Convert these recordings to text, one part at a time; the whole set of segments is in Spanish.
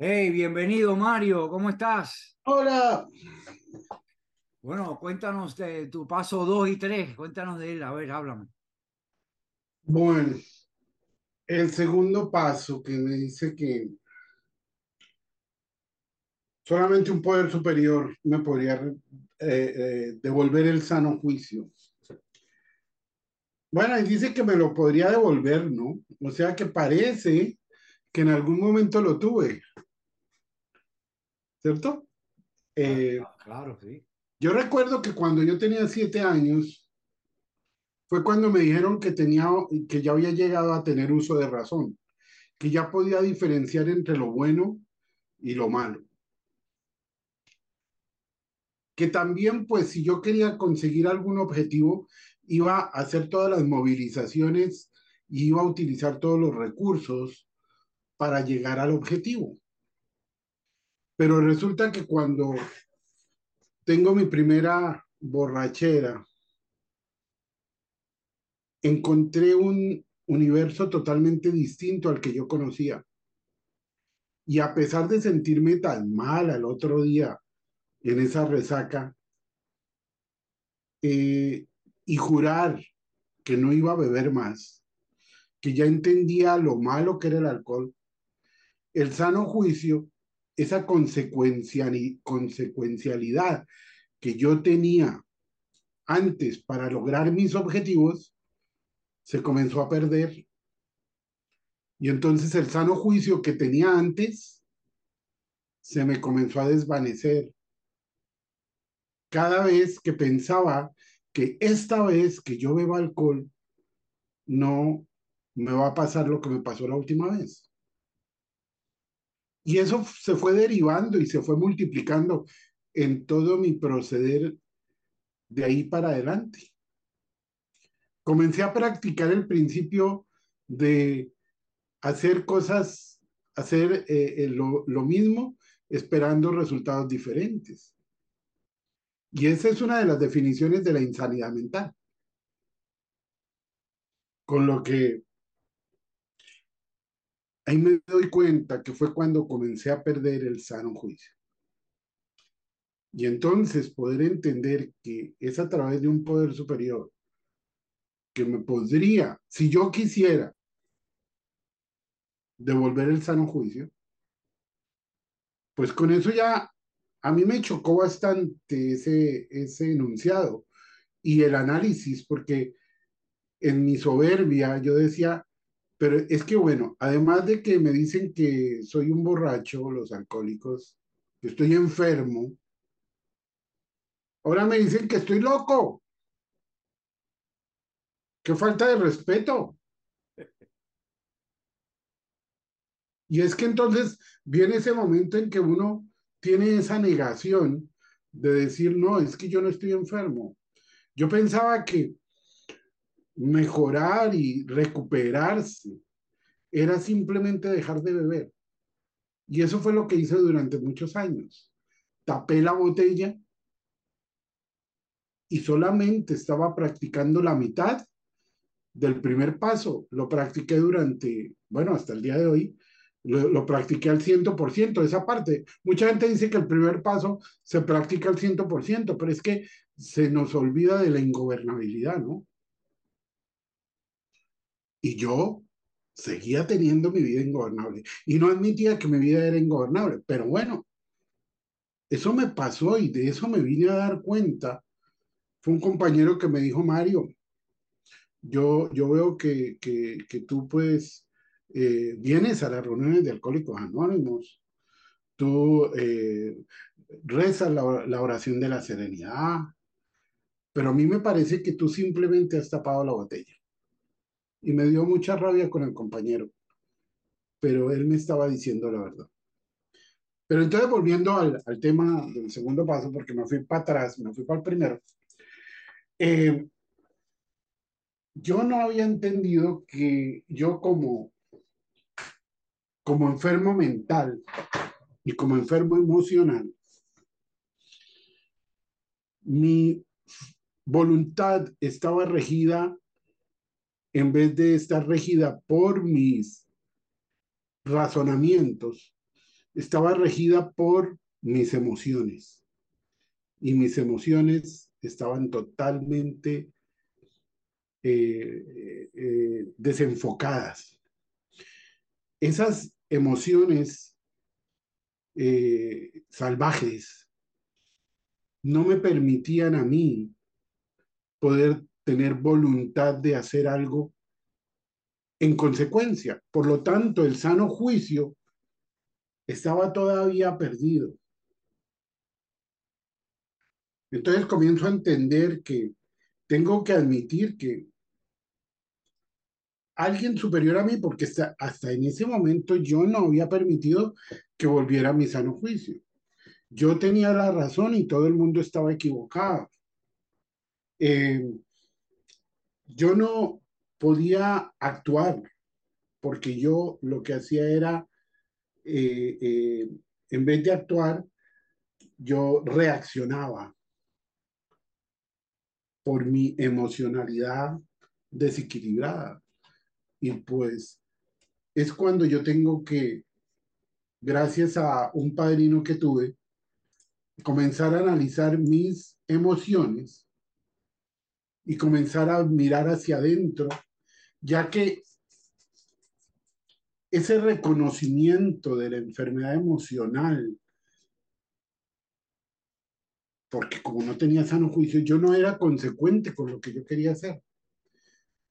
Hey, bienvenido Mario, ¿cómo estás? Hola. Bueno, cuéntanos de tu paso 2 y 3, cuéntanos de él, a ver, háblame. Bueno, el segundo paso que me dice que solamente un poder superior me podría eh, eh, devolver el sano juicio. Bueno, y dice que me lo podría devolver, ¿no? O sea que parece que en algún momento lo tuve. ¿Cierto? Eh, claro, sí. Yo recuerdo que cuando yo tenía siete años, fue cuando me dijeron que tenía, que ya había llegado a tener uso de razón, que ya podía diferenciar entre lo bueno y lo malo. Que también, pues, si yo quería conseguir algún objetivo, iba a hacer todas las movilizaciones y iba a utilizar todos los recursos para llegar al objetivo. Pero resulta que cuando tengo mi primera borrachera encontré un universo totalmente distinto al que yo conocía. Y a pesar de sentirme tan mal al otro día en esa resaca eh, y jurar que no iba a beber más, que ya entendía lo malo que era el alcohol, el sano juicio, esa consecuencialidad que yo tenía antes para lograr mis objetivos, se comenzó a perder. Y entonces el sano juicio que tenía antes se me comenzó a desvanecer. Cada vez que pensaba que esta vez que yo bebo alcohol, no me va a pasar lo que me pasó la última vez. Y eso se fue derivando y se fue multiplicando en todo mi proceder de ahí para adelante comencé a practicar el principio de hacer cosas, hacer eh, eh, lo, lo mismo esperando resultados diferentes. Y esa es una de las definiciones de la insanidad mental. Con lo que ahí me doy cuenta que fue cuando comencé a perder el sano juicio. Y entonces poder entender que es a través de un poder superior que me podría, si yo quisiera, devolver el sano juicio, pues con eso ya a mí me chocó bastante ese, ese enunciado y el análisis, porque en mi soberbia yo decía, pero es que bueno, además de que me dicen que soy un borracho, los alcohólicos, que estoy enfermo, ahora me dicen que estoy loco. Qué falta de respeto. Y es que entonces viene ese momento en que uno tiene esa negación de decir, no, es que yo no estoy enfermo. Yo pensaba que mejorar y recuperarse era simplemente dejar de beber. Y eso fue lo que hice durante muchos años. Tapé la botella y solamente estaba practicando la mitad del primer paso. Lo practiqué durante, bueno, hasta el día de hoy, lo, lo, practiqué al 100%, esa parte. Mucha gente dice que el primer paso se practica al 100%, pero es que se nos olvida de la ingobernabilidad, ¿no? Y yo seguía teniendo mi vida ingobernable. Y no admitía que mi vida era ingobernable, pero bueno, eso me pasó y de eso me vine a dar cuenta. Fue un compañero que me dijo, Mario, yo, yo veo que, que, tú pues eh, vienes a las reuniones de Alcohólicos Anónimos, tú eh, rezas la, la, oración de la serenidad, pero a mí me parece que tú simplemente has tapado la botella. Y me dio mucha rabia con el compañero. pero él me estaba diciendo la verdad. Pero entonces volviendo al, al tema del segundo paso, porque me fui para atrás, me fui para el primero, eh, yo no había entendido que yo como, como enfermo mental y como enfermo emocional, mi voluntad estaba regida, en vez de estar regida por mis razonamientos, estaba regida por mis emociones. Y mis emociones estaban totalmente eh, eh, desenfocadas. Esas emociones eh, salvajes no me permitían a mí poder tener voluntad de hacer algo en consecuencia. Por lo tanto, el sano juicio estaba todavía perdido. Entonces comienzo a entender que tengo que admitir que alguien superior a mí, porque hasta, en ese momento yo no había permitido que volviera a mi sano juicio. Yo tenía la razón y todo el mundo estaba equivocado. Eh, yo no podía actuar porque yo lo que hacía era, eh, eh, en vez de actuar, yo reaccionaba por mi emocionalidad desequilibrada. Y pues es cuando yo tengo que, gracias a un padrino que tuve, comenzar a analizar mis emociones y comenzar a mirar hacia adentro, ya que ese reconocimiento de la enfermedad emocional, porque como no tenía sano juicio, yo no era consecuente con lo que yo quería hacer.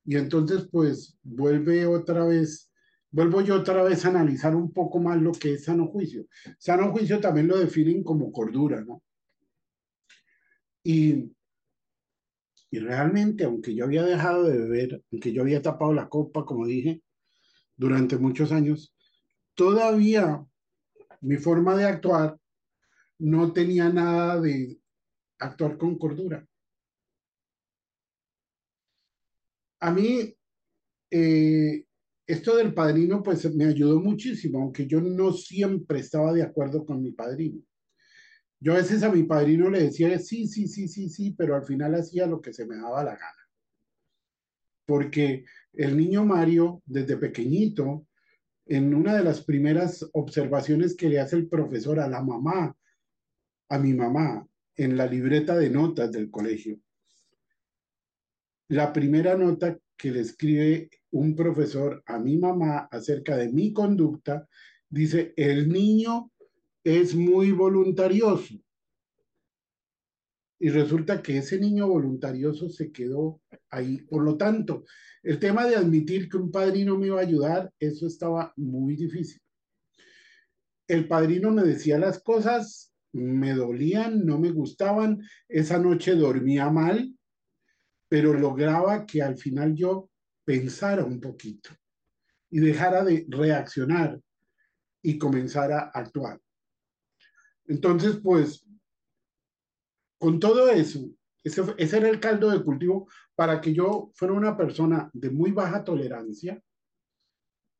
Y entonces, pues, vuelve otra vez, vuelvo yo otra vez a analizar un poco más lo que es sano juicio. Sano juicio también lo definen como cordura, ¿no? Y y realmente, aunque yo había dejado de beber, aunque yo había tapado la copa, como dije, durante muchos años, todavía mi forma de actuar no tenía nada de actuar con cordura. A mí, eh, esto del padrino, pues me ayudó muchísimo, aunque yo no siempre estaba de acuerdo con mi padrino. Yo a veces a mi padrino le decía, sí, sí, sí, sí, sí, pero al final hacía lo que se me daba la gana. Porque el niño Mario, desde pequeñito, en una de las primeras observaciones que le hace el profesor a la mamá, a mi mamá, en la libreta de notas del colegio, la primera nota que le escribe un profesor a mi mamá acerca de mi conducta, dice, el niño es muy voluntarioso. Y resulta que ese niño voluntarioso se quedó ahí. Por lo tanto, el tema de admitir que un padrino me iba a ayudar, eso estaba muy difícil. El padrino me decía las cosas, me dolían, no me gustaban. Esa noche dormía mal, pero lograba que al final yo pensara un poquito y dejara de reaccionar y comenzara a actuar. Entonces, pues, con todo eso, ese, era el caldo de cultivo para que yo fuera una persona de muy baja tolerancia.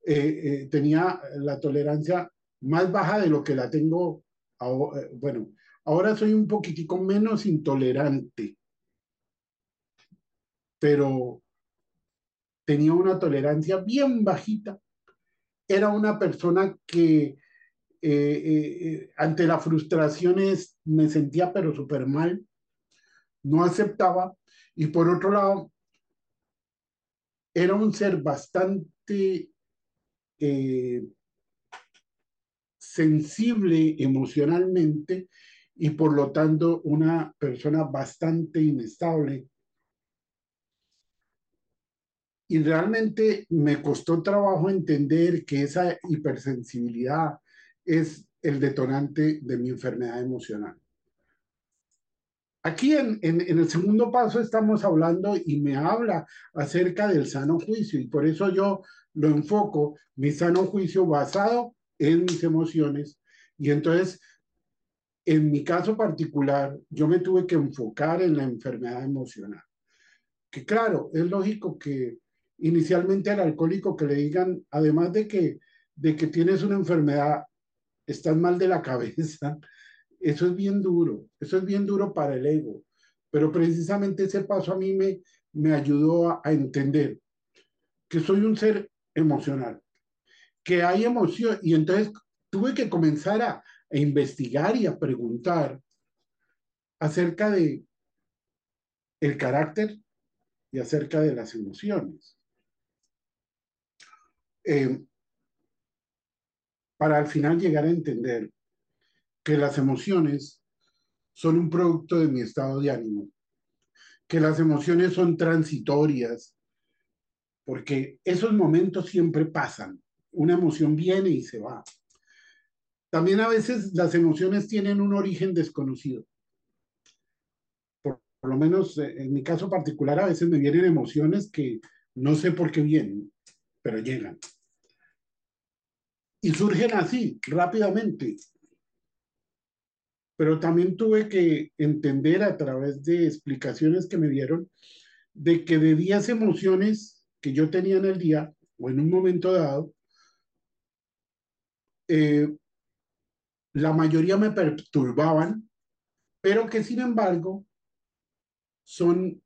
Eh, eh, tenía la tolerancia más baja de lo que la tengo. Eh, bueno, ahora soy un poquitico menos intolerante, pero tenía una tolerancia bien bajita. Era una persona que eh, eh, eh, ante las frustraciones me sentía pero súper mal, no aceptaba y por otro lado era un ser bastante sensible emocionalmente y por lo tanto una persona bastante inestable. Y realmente me costó trabajo entender que esa es el detonante de mi enfermedad emocional. Aquí en, en, el segundo paso estamos hablando y me habla acerca del sano juicio y por eso yo lo enfoco, mi sano juicio basado en mis emociones. Y entonces, en mi caso particular, yo me tuve que enfocar en la enfermedad emocional. Que claro, es lógico que inicialmente al alcohólico que le digan, además de que, de que tienes una enfermedad, estás mal de la cabeza, eso es bien duro, eso es bien duro para el ego. Pero precisamente ese paso a mí me, me ayudó a, entender que soy un ser emocional, que hay emoción. Y entonces tuve que comenzar a, a investigar y a preguntar acerca de el carácter y acerca de las emociones. Eh, para al final llegar a entender que las emociones son un producto de mi estado de ánimo, que las emociones son transitorias, porque esos momentos siempre pasan, una emoción viene y se va. También a veces las emociones tienen un origen desconocido. Por, lo menos eh, en mi caso particular, a veces me vienen emociones que no sé por qué vienen, pero llegan. Y surgen así, rápidamente, pero también tuve que entender a través de explicaciones que me dieron de que de 10 emociones que yo tenía en el día o en un momento dado, eh, la mayoría me perturbaban, pero que sin embargo son,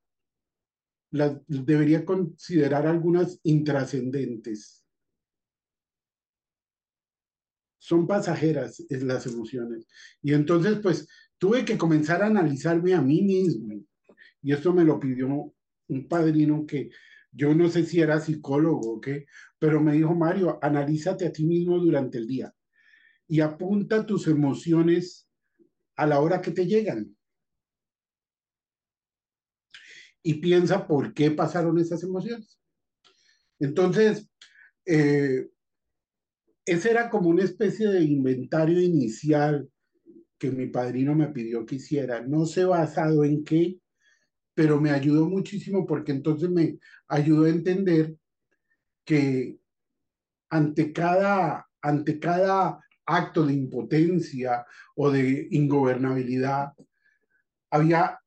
las debería considerar algunas intrascendentes son pasajeras las emociones. Y entonces, pues, tuve que comenzar a analizarme a mí mismo. Y esto me lo pidió un padrino que yo no sé si era psicólogo o qué, pero me dijo, Mario, analízate a ti mismo durante el día y apunta tus emociones a la hora que te llegan. Y piensa por qué pasaron esas emociones. Entonces, eh, ese era como una especie de inventario inicial que mi padrino me pidió que hiciera. No sé basado en qué, pero me ayudó muchísimo porque entonces me ayudó a entender que ante cada, ante cada acto de impotencia o de ingobernabilidad, había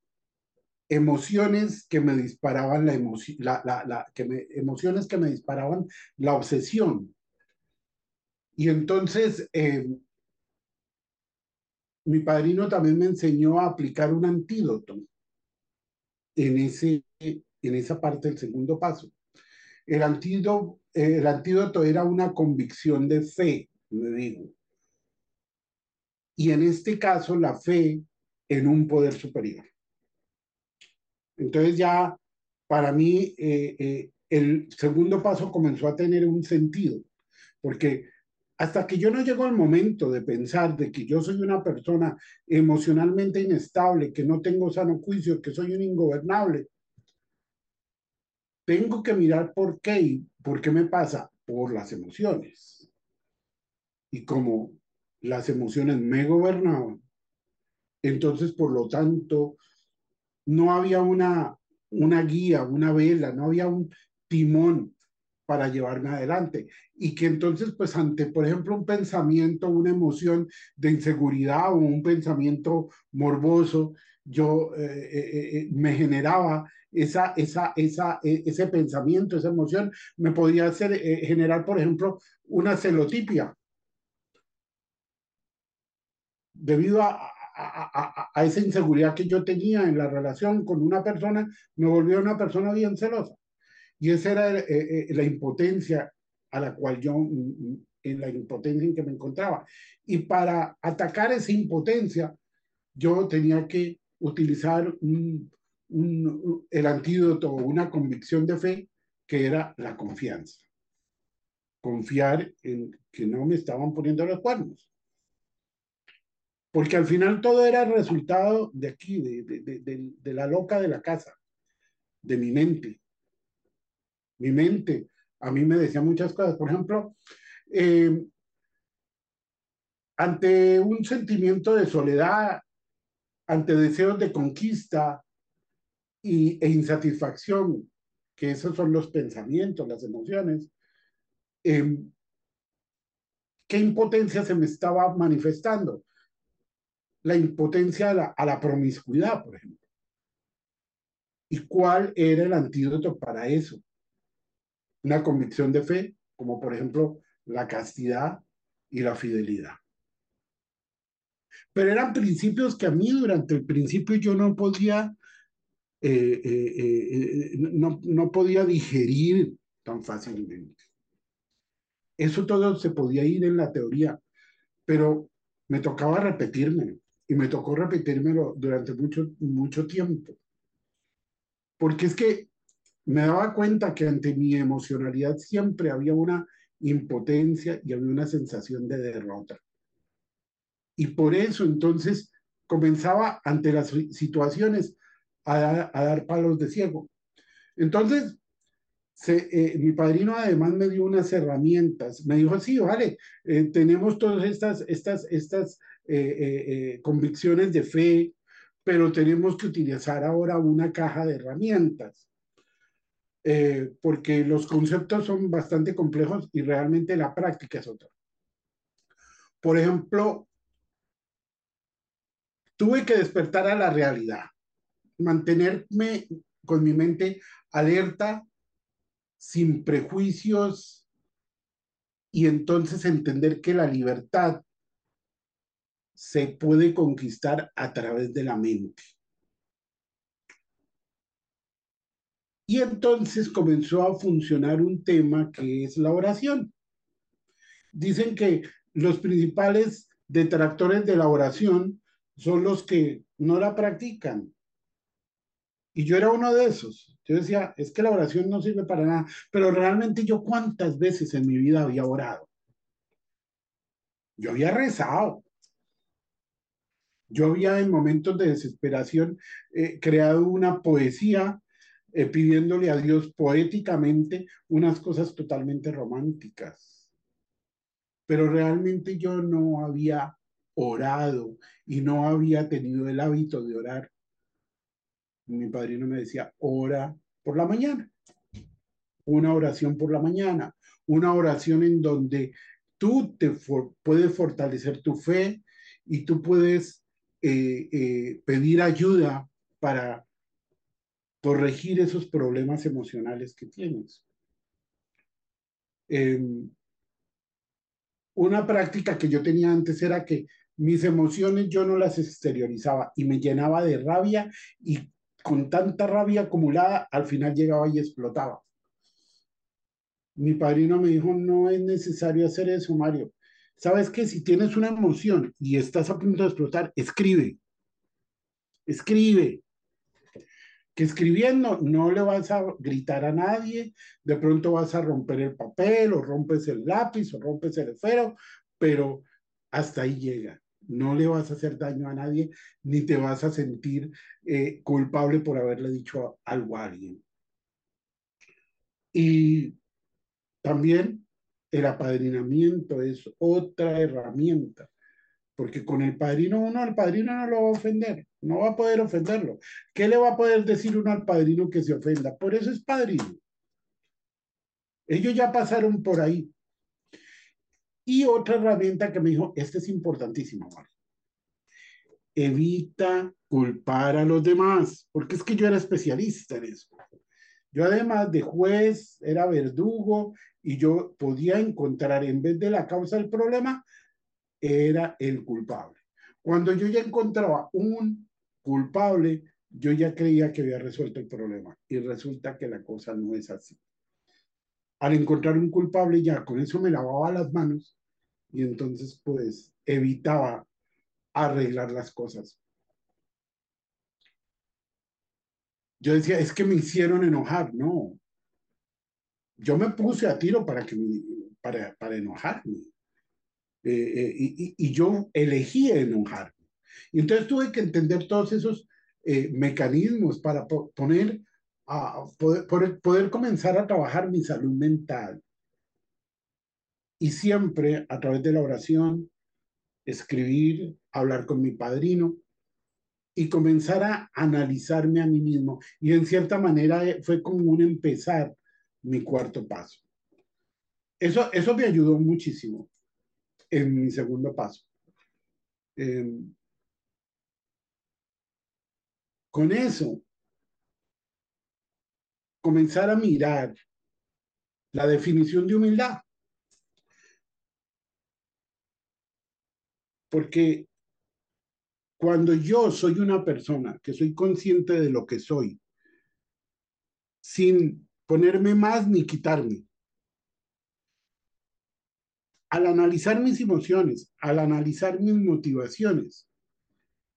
emociones que me disparaban la la, la, que emociones que me disparaban la obsesión. Y entonces, eh, mi padrino también me enseñó a aplicar un antídoto en, ese, en esa parte del segundo paso. El antídoto, el antídoto era una convicción de fe, me digo. Y en este caso, la fe en un poder superior. Entonces ya, para mí, eh, eh, el segundo paso comenzó a tener un sentido, porque hasta que yo no llego al momento de pensar de que yo soy una persona emocionalmente inestable, que no tengo sano juicio, que soy un ingobernable, tengo que mirar por qué y por qué me pasa por las emociones. Y como las emociones me gobernaban, entonces por lo tanto no había una, una guía, una vela, no había un timón para llevarme adelante. Y que entonces, pues ante, por ejemplo, un pensamiento, una emoción de inseguridad o un pensamiento morboso, yo eh, eh, eh, me generaba esa, esa, esa, ese pensamiento, esa emoción, me podía hacer generar, por ejemplo, una celotipia. Debido a, a, a, a, esa inseguridad que yo tenía en la relación con una persona, me volvió una persona bien celosa. Y esa era eh, eh, la impotencia a la cual yo, mm, mm, en la impotencia en que me encontraba. Y para atacar esa impotencia, yo tenía que utilizar un, el antídoto una convicción de fe que era la confianza. Confiar en que no me estaban poniendo los cuernos. Porque al final todo era resultado de aquí, de, de la loca de la casa, de mi mente mi mente a mí me decía muchas cosas. Por ejemplo, eh, ante un sentimiento de soledad, ante deseos de conquista y, e insatisfacción, que esos son los pensamientos, las emociones, em, ¿qué impotencia se me estaba manifestando? La impotencia a la, a la promiscuidad, por ejemplo. ¿Y cuál era el antídoto para eso? Una convicción de fe, como por ejemplo la castidad y la fidelidad. Pero eran principios que a mí durante el principio yo no podía, eh, eh, eh, no, no podía digerir tan fácilmente. Eso todo se podía ir en la teoría, pero me tocaba repetirme y me tocó repetírmelo durante mucho, mucho tiempo. Porque es que me daba cuenta que ante mi emocionalidad siempre había una impotencia y había una sensación de derrota. Y por eso entonces comenzaba ante las situaciones a, dar palos de ciego. Entonces, eh, mi padrino además me dio unas herramientas. Me dijo, sí, vale, eh, tenemos todas estas, estas, estas eh, convicciones de fe, pero tenemos que utilizar ahora una caja de herramientas. Porque los conceptos son bastante complejos y realmente la práctica es otra. Por ejemplo, tuve que despertar a la realidad, mantenerme con mi mente alerta, sin prejuicios, y entonces entender que la libertad se puede conquistar a través de la mente. Y entonces comenzó a funcionar un tema que es la oración. Dicen que los principales detractores de la oración son los que no la practican. Y yo era uno de esos. Yo decía, es que la oración no sirve para nada, pero realmente yo cuántas veces en mi vida había orado. Yo había rezado. Yo había en momentos de desesperación eh, creado una poesía eh, pidiéndole a Dios poéticamente unas cosas totalmente románticas. Pero realmente yo no había orado y no había tenido el hábito de orar. Mi padrino me decía, ora por la mañana. Una oración por la mañana, una oración en donde tú te puedes fortalecer tu fe y tú puedes eh, eh, pedir ayuda para corregir esos problemas emocionales que tienes. Em, una práctica que yo tenía antes era que mis emociones yo no las exteriorizaba y me llenaba de rabia y con tanta rabia acumulada al final llegaba y explotaba. Mi padrino me dijo, no es necesario hacer eso, Mario. ¿Sabes que Si tienes una emoción y estás a punto de explotar, escribe. Escribe. Que escribiendo no le vas a gritar a nadie, de pronto vas a romper el papel o rompes el lápiz o rompes el esfero, pero hasta ahí llega no le vas a hacer daño a nadie, ni te vas a sentir eh, culpable por haberle dicho algo a alguien. Y también el apadrinamiento es otra herramienta, porque con el padrino uno, al padrino no lo va a ofender, no va a poder ofenderlo. ¿Qué le va a poder decir uno al padrino que se ofenda? Por eso es padrino. Ellos ya pasaron por ahí. Y otra herramienta que me dijo, esta es importantísima, Evita culpar a los demás, porque es que yo era especialista en eso. Yo además de juez, era verdugo y yo podía encontrar, en vez de la causa del problema, era el culpable. Cuando yo ya encontraba un culpable, yo ya creía que había resuelto el problema y resulta que la cosa no es así al encontrar un culpable ya con eso me lavaba las manos y entonces pues evitaba arreglar las cosas. Yo decía, es que me hicieron enojar, no. Yo me puse a tiro para, que para, para enojarme. Eh, eh, y, y, yo elegí enojarme. Y entonces tuve que entender todos esos eh, mecanismos para poner a poder, poder, comenzar a trabajar mi salud mental. Y siempre a través de la oración, escribir, hablar con mi padrino. y comenzar a analizarme a mí mismo. Y en cierta manera eh, fue como un empezar mi cuarto paso. Eso, eso me ayudó muchísimo en mi segundo paso. Em, con eso, comenzar a mirar la definición de humildad. Porque cuando yo soy una persona que soy consciente de lo que soy, sin ponerme más ni quitarme, al analizar mis emociones, al analizar mis motivaciones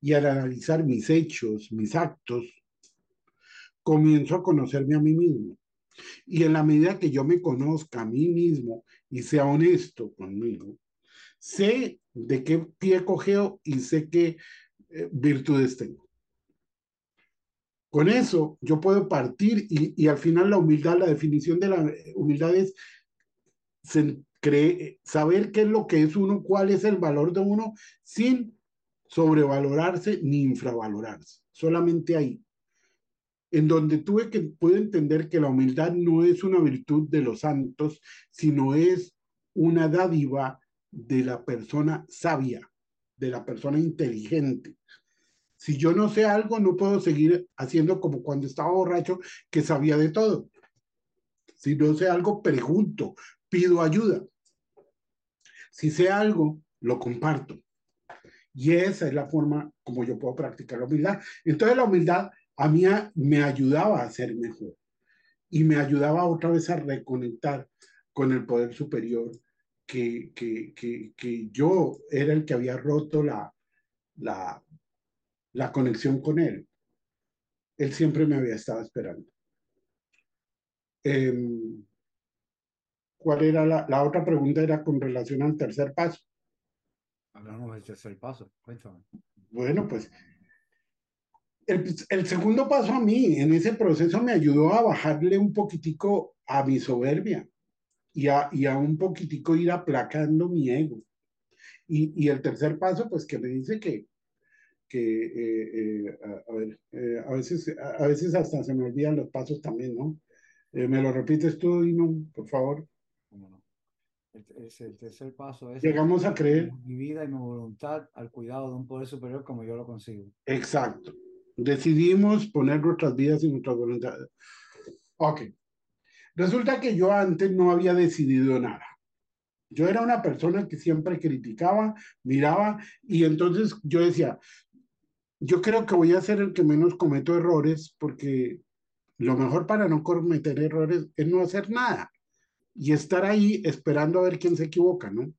y al analizar mis hechos, mis actos, comienzo a conocerme a mí mismo. Y en la medida que yo me conozca a mí mismo y sea honesto conmigo, sé de qué pie cogeo y sé qué eh, virtudes tengo. Con eso yo puedo partir y, y, al final la humildad, la definición de la humildad es saber qué es lo que es uno, cuál es el valor de uno, sin sobrevalorarse ni infravalorarse. Solamente ahí. En donde tuve que puedo entender que la humildad no es una virtud de los santos, sino es una dádiva de la persona sabia, de la persona inteligente. Si yo no sé algo, no puedo seguir haciendo como cuando estaba borracho, que sabía de todo. Si no sé algo, pregunto, pido ayuda. Si sé algo, lo comparto. Y esa es la forma como yo puedo practicar la humildad. Entonces la humildad a mí me ayudaba a ser mejor y me ayudaba otra vez a reconectar con el poder superior que, que, que, que yo era el que había roto la, la, la conexión con él. Él siempre me había estado esperando. Eh, ¿Cuál era la, la, otra pregunta? Era con relación al tercer paso. Hablamos del tercer paso, cuéntame. Bueno, pues el, el, segundo paso a mí en ese proceso me ayudó a bajarle un poquitico a mi soberbia y a, y a un poquitico ir aplacando mi ego. Y, y el tercer paso, pues que me dice que, que eh, eh, a, a, ver, eh, a, veces, a veces hasta se me olvidan los pasos también, ¿no? ¿Me lo repites tú, Dino, por favor? Es el tercer paso es llegamos a creer mi vida y mi voluntad al cuidado de un poder superior como yo lo consigo. Exacto. Decidimos poner nuestras vidas y nuestras voluntades. Ok. Resulta que yo antes no había decidido nada. Yo era una persona que siempre criticaba, miraba y entonces yo decía, yo creo que voy a ser el que menos cometo errores porque lo mejor para no cometer errores es no hacer nada y estar ahí esperando a ver quién se equivoca, ¿no?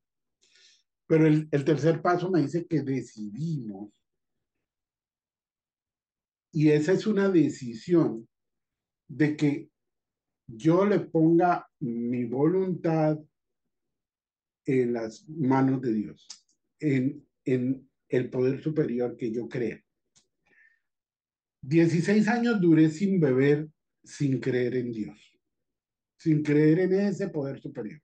Pero el, tercer paso me dice que decidimos. Y esa es una decisión de que yo le ponga mi voluntad en las manos de Dios, en, en el poder superior que yo crea. 16 años duré sin beber, sin creer en Dios sin creer en ese poder superior.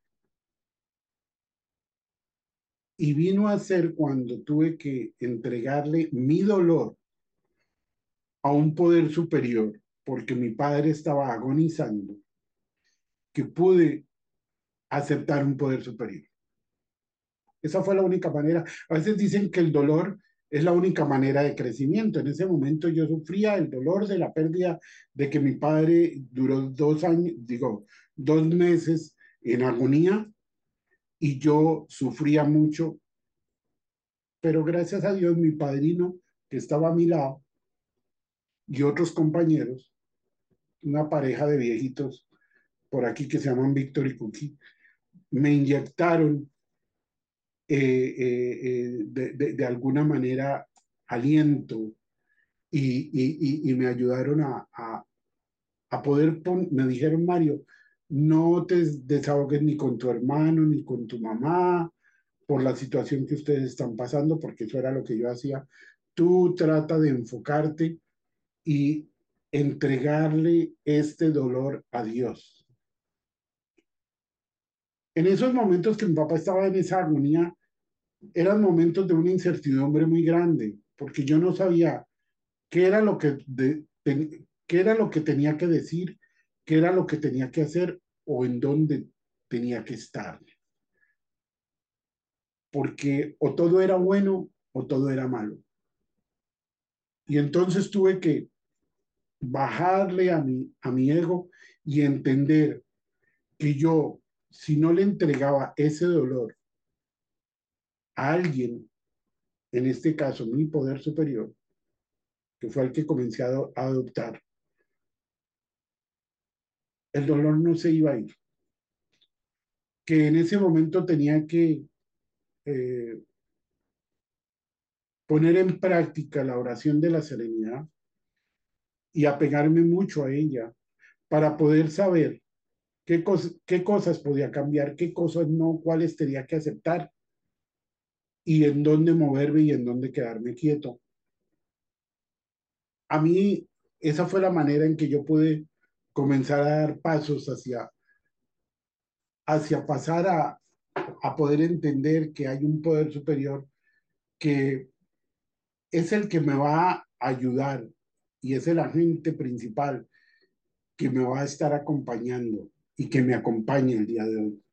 Y vino a ser cuando tuve que entregarle mi dolor a un poder superior, porque mi padre estaba agonizando, que pude aceptar un poder superior. Esa fue la única manera. A veces dicen que el dolor es la única manera de crecimiento. En ese momento yo sufría el dolor de la pérdida de que mi padre duró dos años, digo, dos meses en agonía y yo sufría mucho. Pero gracias a Dios, mi padrino, que estaba a mi lado, y otros compañeros, una pareja de viejitos por aquí que se llaman Víctor y Cookie, me inyectaron de, de, de, alguna manera aliento y, y, y me ayudaron a, a, poder, me dijeron, Mario, no te desahogues ni con tu hermano ni con tu mamá por la situación que ustedes están pasando, porque eso era lo que yo hacía. Tú trata de enfocarte y entregarle este dolor a Dios. En esos momentos que mi papá estaba en esa agonía, eran momentos de una incertidumbre muy grande, porque yo no sabía qué era lo que, qué era lo que tenía que decir, qué era lo que tenía que hacer o en dónde tenía que estar. Porque o todo era bueno o todo era malo. Y entonces tuve que bajarle a mi, a mi ego y entender que yo, si no le entregaba ese dolor a alguien, en este caso mi poder superior, que fue el que comencé a adoptar, el dolor no se iba a ir. Que en ese momento tenía que eh, poner en práctica la oración de la serenidad y apegarme mucho a ella para poder saber qué, qué cosas podía cambiar, qué cosas no, cuáles tenía que aceptar y en dónde moverme y en dónde quedarme quieto. A mí, esa fue la manera en que yo pude comenzar a dar pasos hacia, hacia pasar a, a poder entender que hay un poder superior que es el que me va a ayudar y es el agente principal que me va a estar acompañando y que me acompaña el día de hoy.